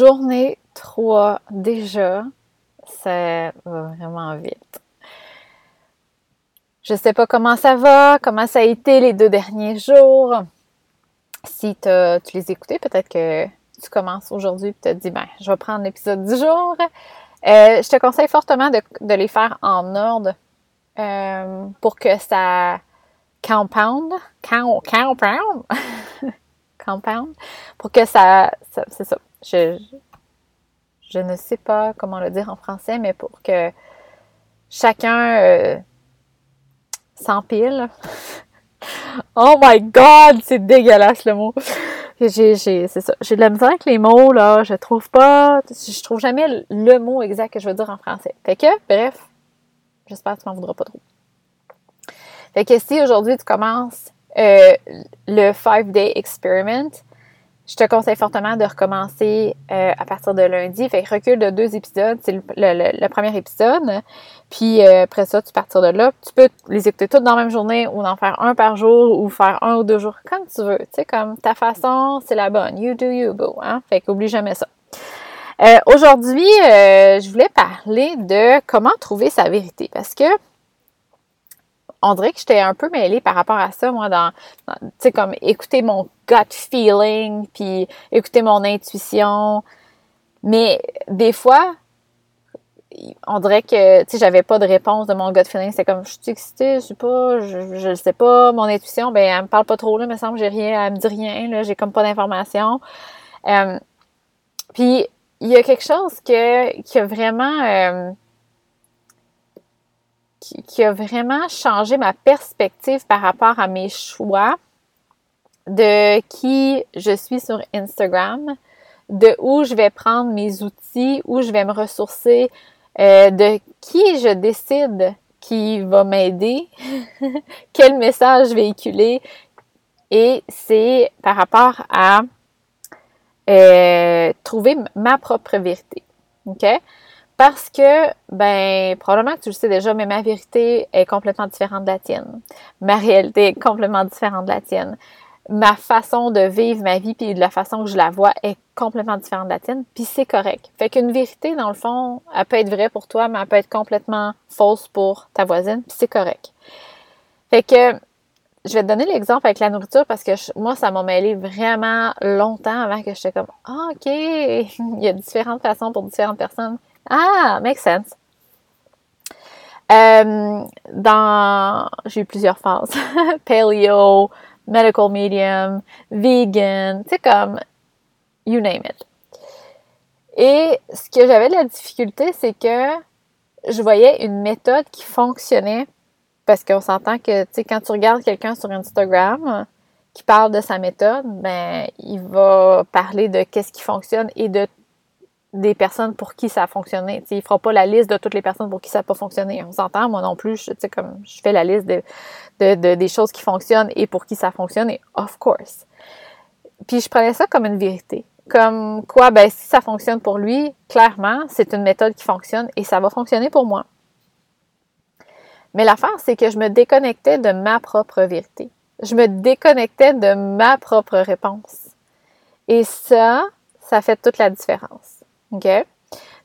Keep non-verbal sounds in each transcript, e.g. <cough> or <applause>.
Journée 3 déjà. Ça va vraiment vite. Je sais pas comment ça va, comment ça a été les deux derniers jours. Si tu les écoutais, peut-être que tu commences aujourd'hui et tu te dis, ben, je vais prendre l'épisode du jour. Euh, je te conseille fortement de, les faire en ordre euh, pour que ça compound, compound, <laughs> compound, pour que ça, c'est ça. Je, ne sais pas comment le dire en français, mais pour que chacun euh, s'empile. <laughs> oh my god, c'est dégueulasse le mot. <laughs> J'ai, ça. J'ai de la misère avec les mots, là. Je trouve pas, je trouve jamais le mot exact que je veux dire en français. Fait que, bref, j'espère que tu m'en voudras pas trop. Fait que si aujourd'hui tu commences euh, le 5-day experiment, je te conseille fortement de recommencer euh, à partir de lundi. Fait que recule de deux épisodes, c'est le, premier épisode. Puis euh, après ça, tu partir de là. Tu peux les écouter toutes dans la même journée ou en faire un par jour ou faire un ou deux jours comme tu veux. Tu sais, comme ta façon, c'est la bonne. You do you, go. Hein? Fait qu'oublie jamais ça. Euh, aujourd'hui, je voulais parler de comment trouver sa vérité parce que on dirait que j'étais un peu mêlée par rapport à ça, moi, dans, tu sais, comme écouter mon gut feeling, puis écouter mon intuition. Mais des fois, on dirait que, tu sais, j'avais pas de réponse de mon gut feeling. C'est comme, je suis excitée, je sais pas, je, sais pas. Mon intuition, ben, elle me parle pas trop, là, me semble, j'ai rien, elle me dit rien, là, j'ai comme pas d'informations. Euh, puis, il y a quelque chose que, qui vraiment... Euh, qui, a vraiment changé ma perspective par rapport à mes choix de qui je suis sur Instagram, de où je vais prendre mes outils, où je vais me ressourcer, euh, de qui je décide qui va m'aider, <laughs> quel message véhiculer. Et c'est par rapport à euh, trouver ma propre vérité. OK? Parce que, ben, probablement que tu le sais déjà, mais ma vérité est complètement différente de la tienne. Ma réalité est complètement différente de la tienne. Ma façon de vivre ma vie puis de la façon que je la vois est complètement différente de la tienne, puis c'est correct. Fait qu'une vérité, dans le fond, elle peut être vraie pour toi, mais elle peut être complètement fausse pour ta voisine, puis c'est correct. Fait que je vais te donner l'exemple avec la nourriture parce que moi, ça m'a mêlé vraiment longtemps avant que j'étais comme Ah, OK, <laughs> il y a différentes façons pour différentes personnes. Ah, makes sense. Euh, dans, j'ai eu plusieurs phases. <laughs> Paleo, medical medium, vegan, tu sais, comme, you name it. Et ce que j'avais de la difficulté, c'est que je voyais une méthode qui fonctionnait parce qu'on s'entend que, tu sais, quand tu regardes quelqu'un sur Instagram qui parle de sa méthode, ben, il va parler de qu'est-ce qui fonctionne et de des personnes pour qui ça a fonctionné. T'sais, il fera pas la liste de toutes les personnes pour qui ça n'a pas fonctionné. On s'entend, moi non plus, je, comme je fais la liste de, de, des choses qui fonctionnent et pour qui ça fonctionne, et of course. Puis je prenais ça comme une vérité. Comme quoi, ben si ça fonctionne pour lui, clairement, c'est une méthode qui fonctionne et ça va fonctionner pour moi. Mais l'affaire, c'est que je me déconnectais de ma propre vérité. Je me déconnectais de ma propre réponse. Et ça, ça fait toute la différence. OK?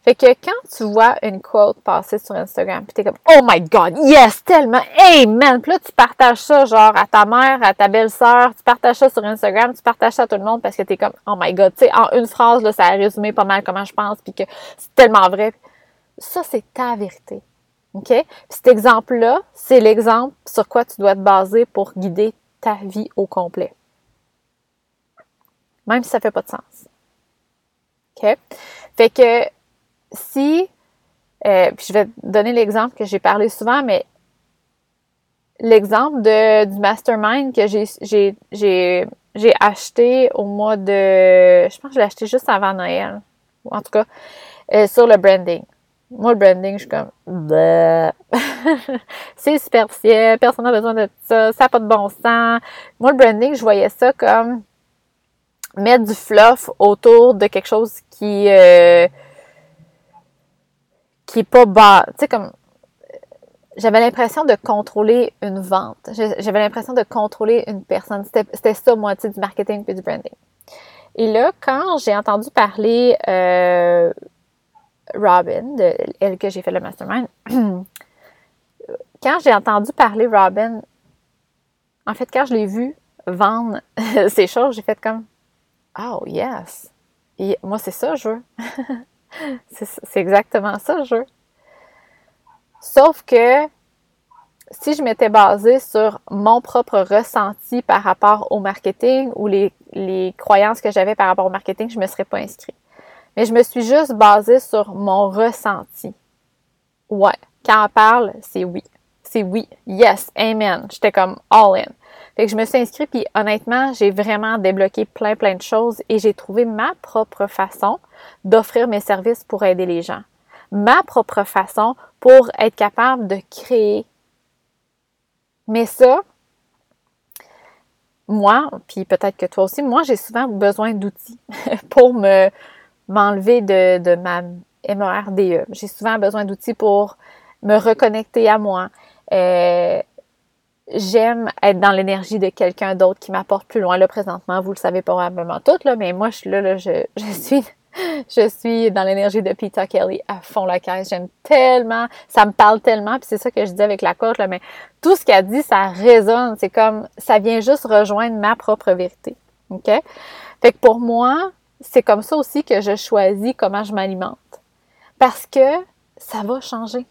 Fait que quand tu vois une quote passer sur Instagram, puis t'es comme Oh my God, yes, tellement, hey man, puis là tu partages ça genre à ta mère, à ta belle-sœur, tu partages ça sur Instagram, tu partages ça à tout le monde parce que t'es comme Oh my God, tu sais, en une phrase là, ça a résumé pas mal comment je pense, puis que c'est tellement vrai. Ça c'est ta vérité, ok? Cet exemple-là, c'est l'exemple sur quoi tu dois te baser pour guider ta vie au complet, même si ça fait pas de sens. OK? Fait que si, euh, puis je vais donner l'exemple que j'ai parlé souvent, mais l'exemple de, du mastermind que j'ai, j'ai, acheté au mois de, je pense que je l'ai acheté juste avant Noël, ou en tout cas, euh, sur le branding. Moi, le branding, je suis comme, <laughs> c'est superficiel, personne n'a besoin de ça, ça n'a pas de bon sens. Moi, le branding, je voyais ça comme, mettre du fluff autour de quelque chose qui euh, qui est pas bas. Tu sais, comme j'avais l'impression de contrôler une vente. J'avais l'impression de contrôler une personne. C'était ça, moi, tu du marketing puis du branding. Et là, quand j'ai entendu parler euh, Robin, elle que j'ai fait le mastermind, <clears throat> quand j'ai entendu parler Robin, en fait, quand je l'ai vu vendre <laughs> ces choses, j'ai fait comme Oh yes! Et moi, c'est ça, je veux. <laughs> c'est exactement ça, je veux. Sauf que si je m'étais basée sur mon propre ressenti par rapport au marketing ou les, croyances que j'avais par rapport au marketing, je ne me serais pas inscrite. Mais je me suis juste basée sur mon ressenti. Ouais. Quand on parle, c'est oui. C'est oui. Yes. Amen. J'étais comme all in. Fait que je me suis inscrite, puis honnêtement, j'ai vraiment débloqué plein, plein de choses et j'ai trouvé ma propre façon d'offrir mes services pour aider les gens. Ma propre façon pour être capable de créer mais ça, moi, puis peut-être que toi aussi, moi, j'ai souvent besoin d'outils <laughs> pour me m'enlever de, de ma MRDE. J'ai souvent besoin d'outils pour me reconnecter à moi. Euh, j'aime être dans l'énergie de quelqu'un d'autre qui m'apporte plus loin. Là, présentement, vous le savez probablement toutes, là, mais moi, je suis là, là je, je suis <laughs> je suis dans l'énergie de Peter Kelly à fond la caisse. J'aime tellement, ça me parle tellement, puis c'est ça que je dis avec la côte, là, mais tout ce qu'elle dit, ça résonne. C'est comme, ça vient juste rejoindre ma propre vérité. OK? Fait que pour moi, c'est comme ça aussi que je choisis comment je m'alimente. Parce que ça va changer.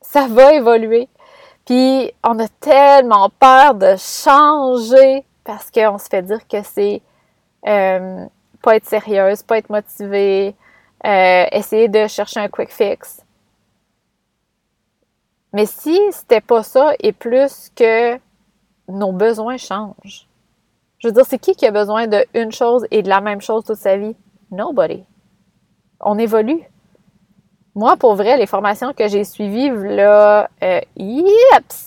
Ça va évoluer. Puis on a tellement peur de changer parce qu'on se fait dire que c'est euh, pas être sérieuse, pas être motivée, euh, essayer de chercher un quick fix. Mais si c'était pas ça et plus que nos besoins changent. Je veux dire, c'est qui qui a besoin d'une chose et de la même chose toute sa vie? Nobody. On évolue. Moi, pour vrai, les formations que j'ai suivies, là, euh,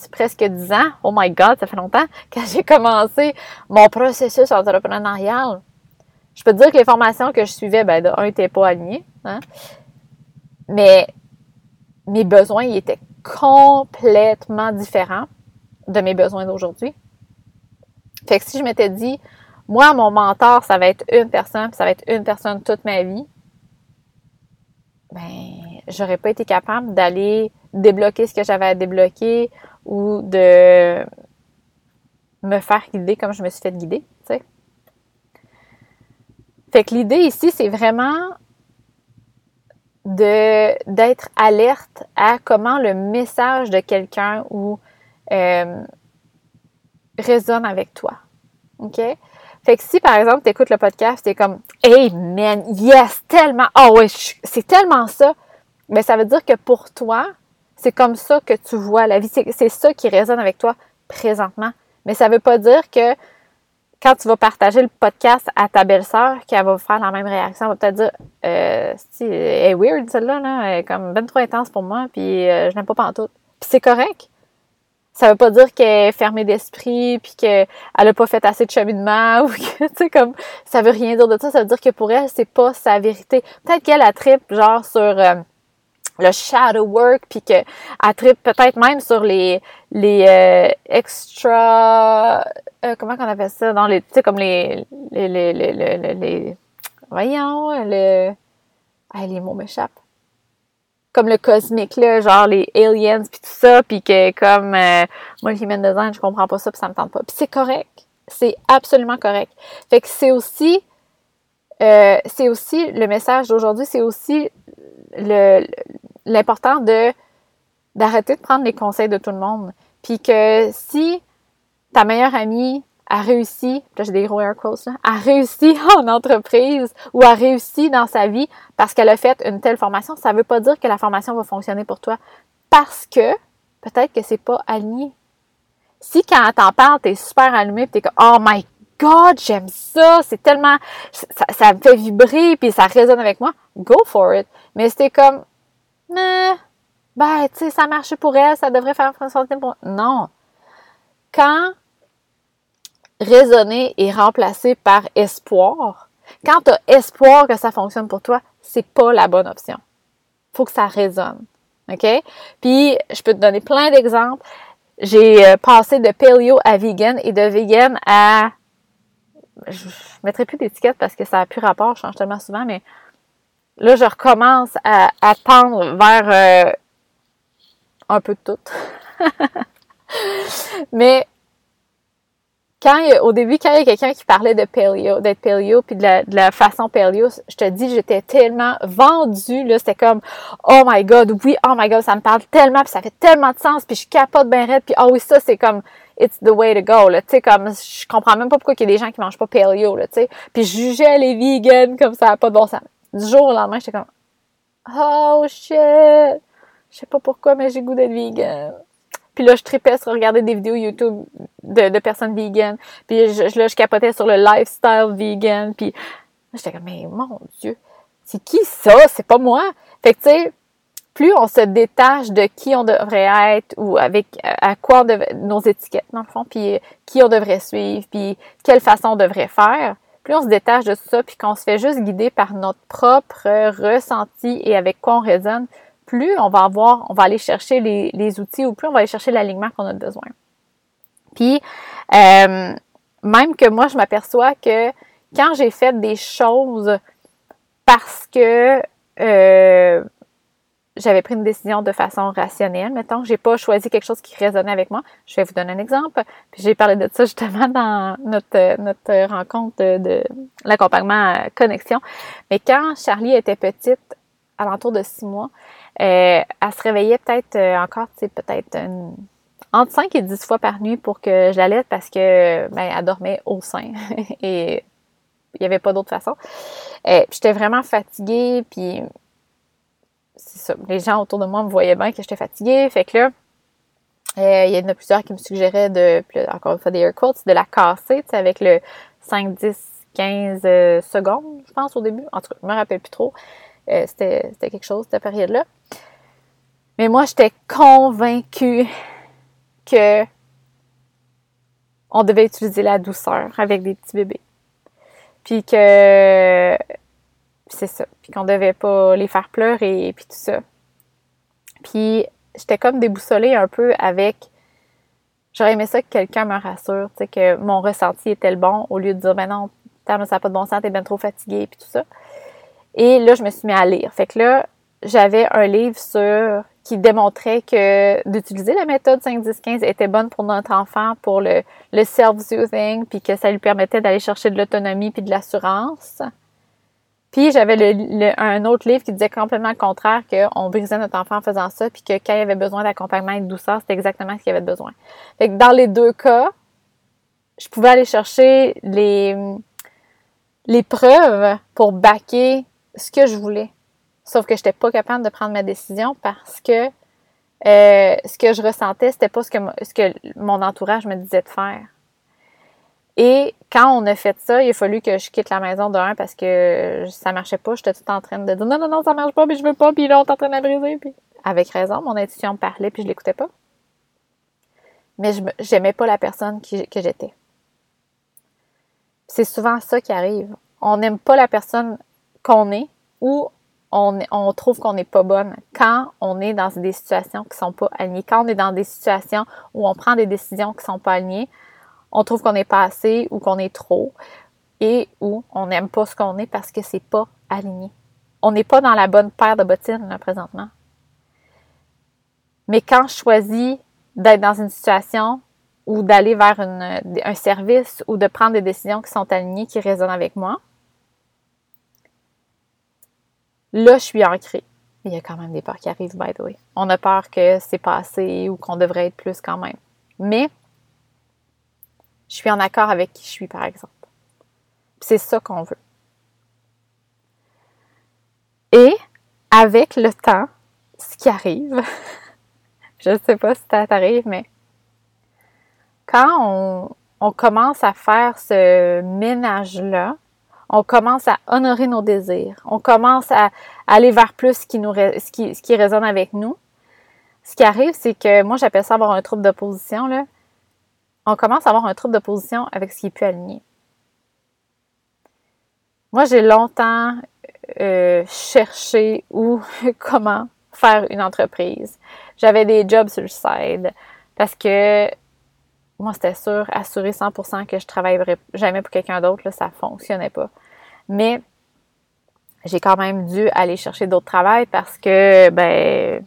presque 10 ans, oh my god, ça fait longtemps, quand j'ai commencé mon processus entrepreneurial, je peux te dire que les formations que je suivais, ben, de un, n'étaient pas alignées. Hein? Mais mes besoins, ils étaient complètement différents de mes besoins d'aujourd'hui. Fait que si je m'étais dit, moi, mon mentor, ça va être une personne, ça va être une personne toute ma vie, ben, j'aurais pas été capable d'aller débloquer ce que j'avais à débloquer ou de me faire guider comme je me suis fait guider, tu sais. Fait que l'idée ici, c'est vraiment de d'être alerte à comment le message de quelqu'un ou euh, résonne avec toi. OK? Fait que si, par exemple, tu écoutes le podcast, t'es comme Hey man, yes, tellement, oh ouais, c'est tellement ça. Mais ben, ça veut dire que pour toi, c'est comme ça que tu vois la vie. C'est ça qui résonne avec toi présentement. Mais ça veut pas dire que quand tu vas partager le podcast à ta belle-sœur, qu'elle va faire la même réaction, elle va peut-être dire euh, elle est weird celle-là, là, elle est comme ben trop intense pour moi, puis euh, je n'aime pas pantoute. Puis c'est correct. Ça veut pas dire qu'elle est fermée d'esprit, puis qu'elle a pas fait assez de cheminement, <laughs> ou que, tu sais, comme, ça veut rien dire de ça. Ça veut dire que pour elle, c'est pas sa vérité. Peut-être qu'elle a trip, genre, sur... Euh, le shadow work, puis qu'elle tripe peut-être même sur les, les euh, extra... Euh, comment qu'on appelle ça? Dans les, tu sais, comme les... les, les, les, les, voyons, le... Les mots m'échappent. Comme le cosmique, là, genre les aliens, puis tout ça, puis que comme... Euh, moi, le human design, je comprends pas ça, puis ça me tente pas. Puis c'est correct. C'est absolument correct. Fait que c'est aussi... c'est aussi le message d'aujourd'hui, c'est aussi le, l'important de d'arrêter de prendre les conseils de tout le monde. Puis que si ta meilleure amie a réussi, là j'ai des gros air quotes, a réussi <laughs> en entreprise ou a réussi dans sa vie parce qu'elle a fait une telle formation, ça veut pas dire que la formation va fonctionner pour toi. Parce que peut-être que c'est pas aligné. Si quand elle t'en parle, t'es super allumé, t'es comme Oh my God, j'aime ça, c'est tellement ça, ça, me fait vibrer puis ça résonne avec moi, go for it. Mais c'était comme mais, ben, tu sais, ça marche pour elle, ça devrait faire fonctionner pour. Non. Quand raisonner est remplacé par espoir, quand tu as espoir que ça fonctionne pour toi, c'est pas la bonne option. Faut que ça résonne. OK? Puis, je peux te donner plein d'exemples. J'ai euh, passé de paleo à vegan et de vegan à je, mettrai plus d'étiquette parce que ça a plus rapport, je change tellement souvent, mais là, je recommence à, à tendre vers euh, un peu de tout. <laughs> mais quand au début, quand il y a quelqu'un qui parlait de paleo, d'être paleo, puis de la, de la façon paleo, je te dis, j'étais tellement vendue, là, c'était comme, oh my god, oui, oh my god, ça me parle tellement, puis ça fait tellement de sens, puis je capote bien raide, puis oh oui, ça, c'est comme, it's the way to go, là, tu sais, comme, je comprends même pas pourquoi il y a des gens qui mangent pas paleo, là, tu sais, puis je jugeais les vegans comme ça, pas de bon sens. Du jour au lendemain, j'étais comme, oh shit, je sais pas pourquoi, mais j'ai goût d'être vegan. Puis là, je tripais sur regarder des vidéos YouTube de, personnes vegan. Puis je, là, je capotais sur le lifestyle vegan. Puis j'étais comme, mais mon Dieu, c'est qui ça? C'est pas moi. Fait que, tu sais, plus on se détache de qui on devrait être ou avec à quoi on devrait, nos étiquettes, dans le fond, puis qui on devrait suivre, puis quelle façon on devrait faire, plus on se détache de ça, puis qu'on se fait juste guider par notre propre ressenti et avec quoi on résonne, plus on va avoir, on va aller chercher les, outils ou plus on va aller chercher l'alignement qu'on a besoin. Puis, euh, même que moi, je m'aperçois que quand j'ai fait des choses parce que euh, j'avais pris une décision de façon rationnelle, mettons, j'ai pas choisi quelque chose qui résonnait avec moi. Je vais vous donner un exemple. Puis j'ai parlé de ça justement <laughs> dans notre, notre rencontre de, l'accompagnement connexion. Mais quand Charlie était petite, à l'entour de six mois, euh, elle se réveillait peut-être euh, encore, tu sais, peut-être entre 5 et 10 fois par nuit pour que je l'allaite parce que ben, elle dormait au sein <laughs> et il n'y avait pas d'autre façon. Euh, j'étais vraiment fatiguée, puis Les gens autour de moi me voyaient bien que j'étais fatiguée. Fait que là, il y en a plusieurs qui me suggéraient de, encore une fois des air quotes, de la casser, tu avec le 5, 10, 15 secondes, je pense, au début. En tout cas, je me rappelle plus trop. c'était quelque chose, cette période-là. Mais moi, j'étais convaincue que on devait utiliser la douceur avec des petits bébés. Puis que c'est ça. Puis qu'on devait pas les faire pleurer et puis tout ça. Puis j'étais comme déboussolée un peu avec j'aurais aimé ça que quelqu'un me rassure, tu sais, que mon ressenti était le bon au lieu de dire ben non, ça n'a pas de bon sens, t'es bien trop fatiguée puis tout ça. Et là, je me suis mis à lire. Fait que là, j'avais un livre sur qui démontrait que d'utiliser la méthode 5-10-15 était bonne pour notre enfant pour le, le self-soothing, puis que ça lui permettait d'aller chercher de l'autonomie puis de l'assurance. Puis j'avais le, un autre livre qui disait complètement le contraire, qu'on brisait notre enfant en faisant ça, puis que quand il avait besoin d'accompagnement et de douceur, c'était exactement ce qu'il avait besoin. Fait que dans les deux cas, je pouvais aller chercher les, les preuves pour backer ce que je voulais. Sauf que je n'étais pas capable de prendre ma décision parce que euh, ce que je ressentais, c'était pas ce que, ce que mon entourage me disait de faire. Et quand on a fait ça, il a fallu que je quitte la maison d'un parce que ça marchait pas. J'étais tout en train de dire non, non, non, ça marche pas, mais je veux pas, puis là, on est en train de la briser. Puis... Avec raison, mon intuition me parlait, puis je l'écoutais pas. Mais je j'aimais pas la personne que j'étais. C'est souvent ça qui arrive. On n'aime pas la personne qu'on est ou on, trouve qu'on n'est pas bonne quand on est dans des situations qui sont pas alignées. Quand on est dans des situations où on prend des décisions qui sont pas alignées, on trouve qu'on n'est pas assez ou qu'on est trop et où on n'aime pas ce qu'on est parce que c'est pas aligné. On n'est pas dans la bonne paire de bottines là, présentement. Mais quand je choisis d'être dans une situation ou d'aller vers un service ou de prendre des décisions qui sont alignées, qui résonnent avec moi, Là, je suis ancrée. Il y a quand même des peurs qui arrivent, by the way. On a peur que c'est pas assez ou qu'on devrait être plus quand même. Mais je suis en accord avec qui je suis, par exemple. C'est ça qu'on veut. Et avec le temps, ce qui arrive, <laughs> je ne sais pas si ça t'arrive, mais quand on, commence à faire ce ménage-là, on commence à honorer nos désirs, on commence à aller vers plus ce qui, nous, ce qui, ce qui résonne avec nous. Ce qui arrive, c'est que moi, j'appelle ça avoir un trouble d'opposition. Là. On commence à avoir un trouble d'opposition avec ce qui est plus aligné. Moi, j'ai longtemps euh, cherché où, <laughs> comment faire une entreprise. J'avais des jobs sur le side parce que moi, c'était sûr, assuré 100% que je travaillerais jamais pour quelqu'un d'autre, ça fonctionnait pas. Mais j'ai quand même dû aller chercher d'autres travails parce que, ben,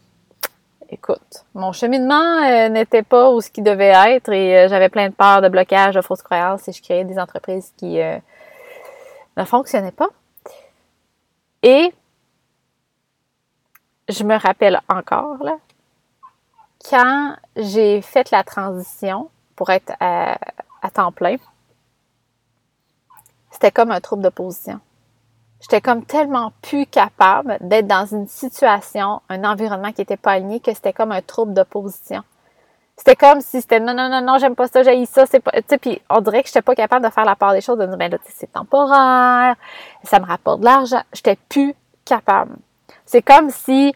écoute, mon cheminement euh, n'était pas où ce qui devait être et euh, j'avais plein de peurs, de blocages, de fausses croyances et je créais des entreprises qui euh, ne fonctionnaient pas. Et je me rappelle encore, quand j'ai fait la transition pour être à, temps plein, c'était comme un trouble d'opposition. J'étais comme tellement plus capable d'être dans une situation, un environnement qui n'était pas aligné que c'était comme un trouble d'opposition. C'était comme si c'était non, non, non, non, j'aime pas ça, j'ai ça, c'est pas. Tu sais, puis on dirait que j'étais pas capable de faire la part des choses, de dire, ben là, c'est temporaire, ça me rapporte de l'argent. J'étais plus capable. C'est comme si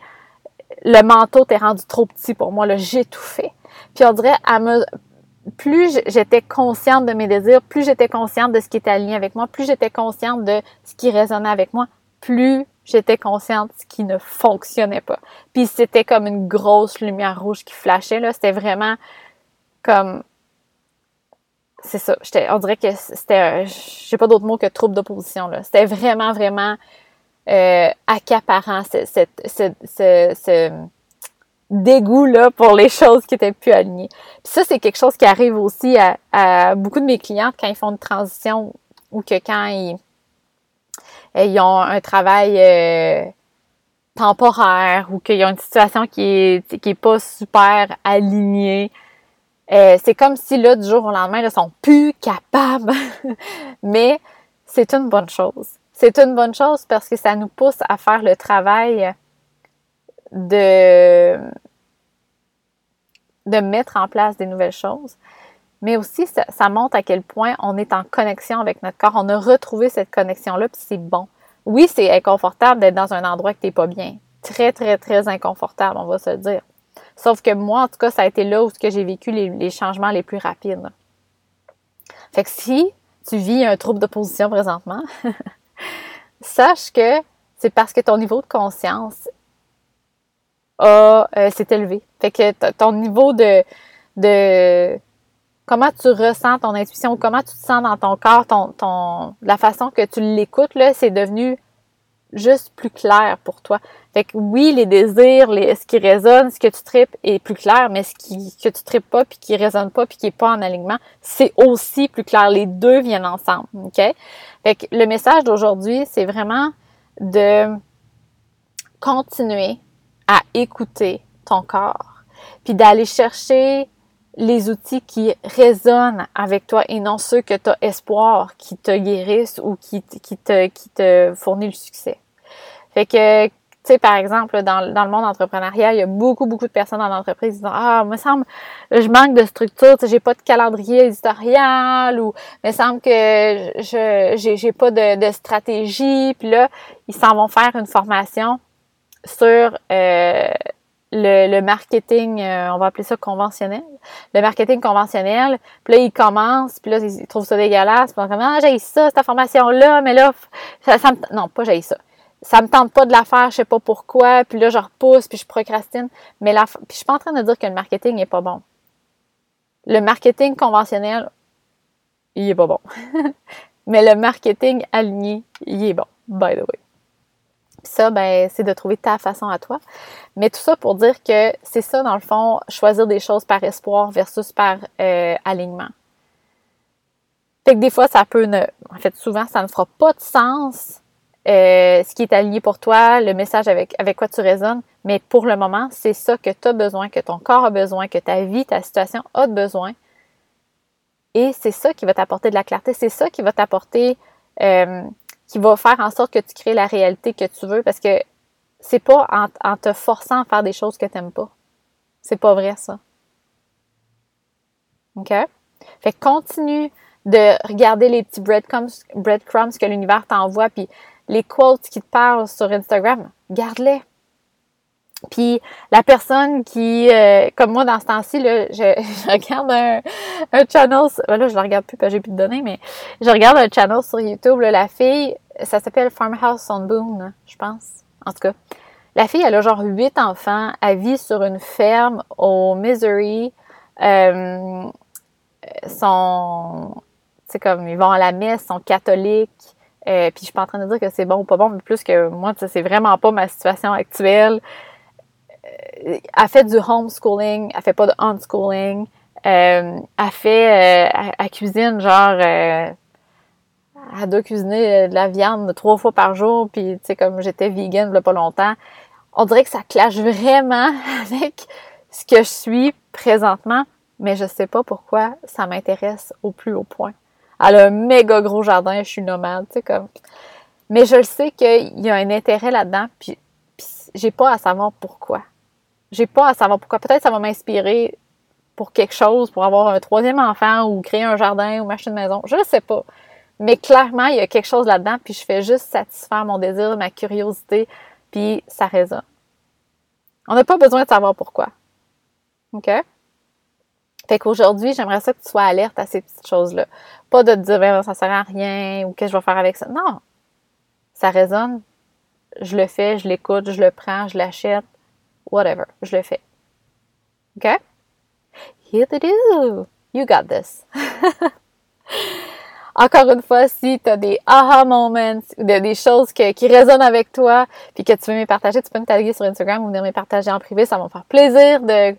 le manteau t'est rendu trop petit pour moi, j'ai tout fait. Puis on dirait, à me, plus j'étais consciente de mes désirs, plus j'étais consciente de ce qui était aligné avec moi, plus j'étais consciente de ce qui résonnait avec moi, plus j'étais consciente de ce qui ne fonctionnait pas. Puis c'était comme une grosse lumière rouge qui flashait, là. C'était vraiment comme... C'est ça. On dirait que c'était... J'ai pas d'autre mot que trouble d'opposition, là. C'était vraiment, vraiment euh, accaparant, ce, dégoût là pour les choses qui étaient plus alignées. Puis ça, c'est quelque chose qui arrive aussi à, beaucoup de mes clientes quand ils font une transition ou que quand ils, ils ont un travail euh, temporaire ou qu'ils ont une situation qui est, qui est pas super alignée. Euh, c'est comme si là, du jour au lendemain, ils sont plus capables. <laughs> Mais c'est une bonne chose c'est une bonne chose parce que ça nous pousse à faire le travail de, de mettre en place des nouvelles choses. Mais aussi, ça, montre à quel point on est en connexion avec notre corps. On a retrouvé cette connexion-là, puis c'est bon. Oui, c'est inconfortable d'être dans un endroit que t'es pas bien. Très, très, très inconfortable, on va se dire. Sauf que moi, en tout cas, ça a été là où j'ai vécu les, changements les plus rapides. Fait que si tu vis un trouble d'opposition présentement, <laughs> sache que c'est parce que ton niveau de conscience a euh, s'est élevé. Fait que ton niveau de de comment tu ressens ton intuition, comment tu te sens dans ton corps, ton, ton la façon que tu l'écoutes là, c'est devenu juste plus clair pour toi. Fait que oui, les désirs, les, ce qui résonne, ce que tu tripes est plus clair, mais ce qui, que tu tripes pas, puis qui résonne pas, puis qui est pas en alignement, c'est aussi plus clair. Les deux viennent ensemble, OK? Fait que le message d'aujourd'hui, c'est vraiment de continuer à écouter ton corps, puis d'aller chercher les outils qui résonnent avec toi et non ceux que tu as espoir qui te guérissent ou qui, qui, te, qui te fournissent le succès. Fait que, tu sais, par exemple, dans, dans le monde entrepreneurial, il y a beaucoup, beaucoup de personnes dans l'entreprise qui disent Ah, me semble, je manque de structure, tu sais, j'ai pas de calendrier éditorial ou me semble que je j'ai, j'ai pas de, de stratégie. Puis là, ils s'en vont faire une formation sur euh, le, marketing, euh, on va appeler ça conventionnel, le marketing conventionnel, puis là, ils commencent, puis là, ils trouvent ça dégueulasse, puis ils comme, ah, j'ai ça, cette formation-là, mais là, ça, me... non, pas j'ai ça. Ça me tente pas de la faire, je sais pas pourquoi, puis là, je repousse, puis je procrastine, mais la, puis je suis pas en train de dire que le marketing est pas bon. Le marketing conventionnel, il est pas bon. <laughs> mais le marketing aligné, il est bon, by the way ça, ben, c'est de trouver ta façon à toi. Mais tout ça pour dire que c'est ça, dans le fond, choisir des choses par espoir versus par euh, alignement. Fait que des fois, ça peut ne. En fait, souvent, ça ne fera pas de sens euh, ce qui est aligné pour toi, le message avec, avec quoi tu résonnes. Mais pour le moment, c'est ça que tu as besoin, que ton corps a besoin, que ta vie, ta situation a besoin. Et c'est ça qui va t'apporter de la clarté. C'est ça qui va t'apporter euh, qui va faire en sorte que tu crées la réalité que tu veux parce que c'est pas en, te forçant à faire des choses que tu n'aimes pas. C'est pas vrai, ça. OK? Fait que continue de regarder les petits breadcrumbs, breadcrumbs que l'univers t'envoie, puis les quotes qui te parlent sur Instagram, garde-les. Puis la personne qui, euh, comme moi dans ce temps-ci, là, je, <laughs> regarde un, un channel, ben là je la regarde plus parce que j'ai plus de données, mais je regarde un channel sur YouTube, là, la fille, ça s'appelle Farmhouse on Boone, je pense. En tout cas, la fille, elle a genre huit enfants, elle vit sur une ferme au Missouri. Euh, sont, tu comme, ils vont à la messe, sont catholiques, euh, puis je suis pas en train de dire que c'est bon ou pas bon, mais plus que moi, c'est vraiment pas ma situation actuelle. Euh, elle fait du homeschooling, elle fait pas de unschooling. Euh, elle fait, euh, elle, cuisine genre, euh, elle doit cuisiner de la viande trois fois par jour, puis tu sais comme j'étais vegan il y a pas longtemps, on dirait que ça clash vraiment <laughs> avec ce que je suis présentement, mais je sais pas pourquoi ça m'intéresse au plus haut point. Elle a un méga gros jardin, je suis nomade, tu sais, comme. Mais je le sais qu'il y a un intérêt là-dedans, puis, puis j'ai pas à savoir pourquoi. J'ai pas à savoir pourquoi. Peut-être ça va m'inspirer pour quelque chose, pour avoir un troisième enfant ou créer un jardin ou m'acheter une maison. Je ne sais pas. Mais clairement, il y a quelque chose là-dedans, puis je fais juste satisfaire mon désir, ma curiosité, puis ça résonne. On n'a pas besoin de savoir pourquoi. OK? Fait qu'aujourd'hui, j'aimerais ça que tu sois alerte à ces petites choses-là. Pas de te dire, ben, ça sert à rien ou qu'est-ce que je vais faire avec ça. Non. Ça résonne. Je le fais, je l'écoute, je le prends, je l'achète. Whatever. Je le fais. OK? Here to do. You got this. <laughs> Encore une fois, si tu as des aha moments ou des choses qui résonnent avec toi puis que tu veux me partager, tu peux me taguer sur Instagram ou venir me partager en privé. Ça va me faire plaisir de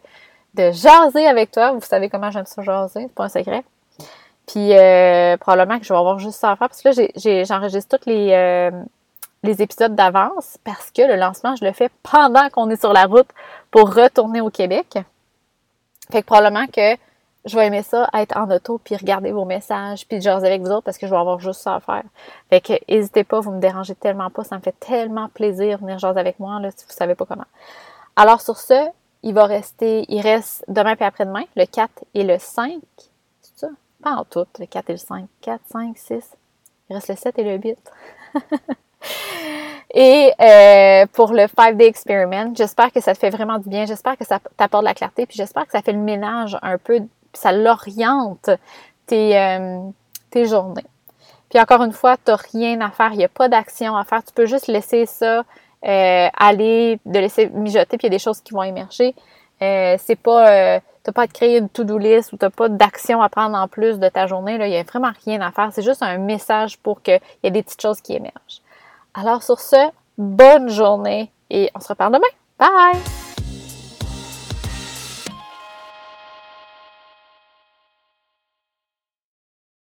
de jaser avec toi. Vous savez comment j'aime ça jaser, c'est pas un secret. Puis euh, probablement que je vais avoir juste ça à faire parce que là, j'enregistre tous les, euh, les épisodes d'avance parce que le lancement, je le fais pendant qu'on est sur la route pour retourner au Québec. Fait que probablement que je vais aimer ça, être en auto, puis regarder vos messages, puis jaser avec vous autres parce que je vais avoir juste ça à faire. Fait que n'hésitez pas, vous me dérangez tellement pas, ça me fait tellement plaisir de venir jaser avec moi, là, si vous savez pas comment. Alors sur ce, il va rester, il reste demain puis après-demain, le 4 et le 5. C'est ça? Pas en tout, le 4 et le 5. 4, 5, 6. Il reste le 7 et le 8. <laughs> et euh, pour le 5-day experiment, j'espère que ça te fait vraiment du bien. J'espère que ça t'apporte de la clarté. Puis j'espère que ça fait le ménage un peu, ça l'oriente tes, euh, tes journées. Puis encore une fois, tu n'as rien à faire. Il n'y a pas d'action à faire. Tu peux juste laisser ça euh, aller, de laisser mijoter, puis il y a des choses qui vont émerger. Euh, c'est pas, euh, t'as pas à te créer une to-do list ou t'as pas d'action à prendre en plus de ta journée. Là, il y a vraiment rien à faire. C'est juste un message pour qu'il y ait des petites choses qui émergent. Alors sur ce, bonne journée et on se reparle demain. Bye!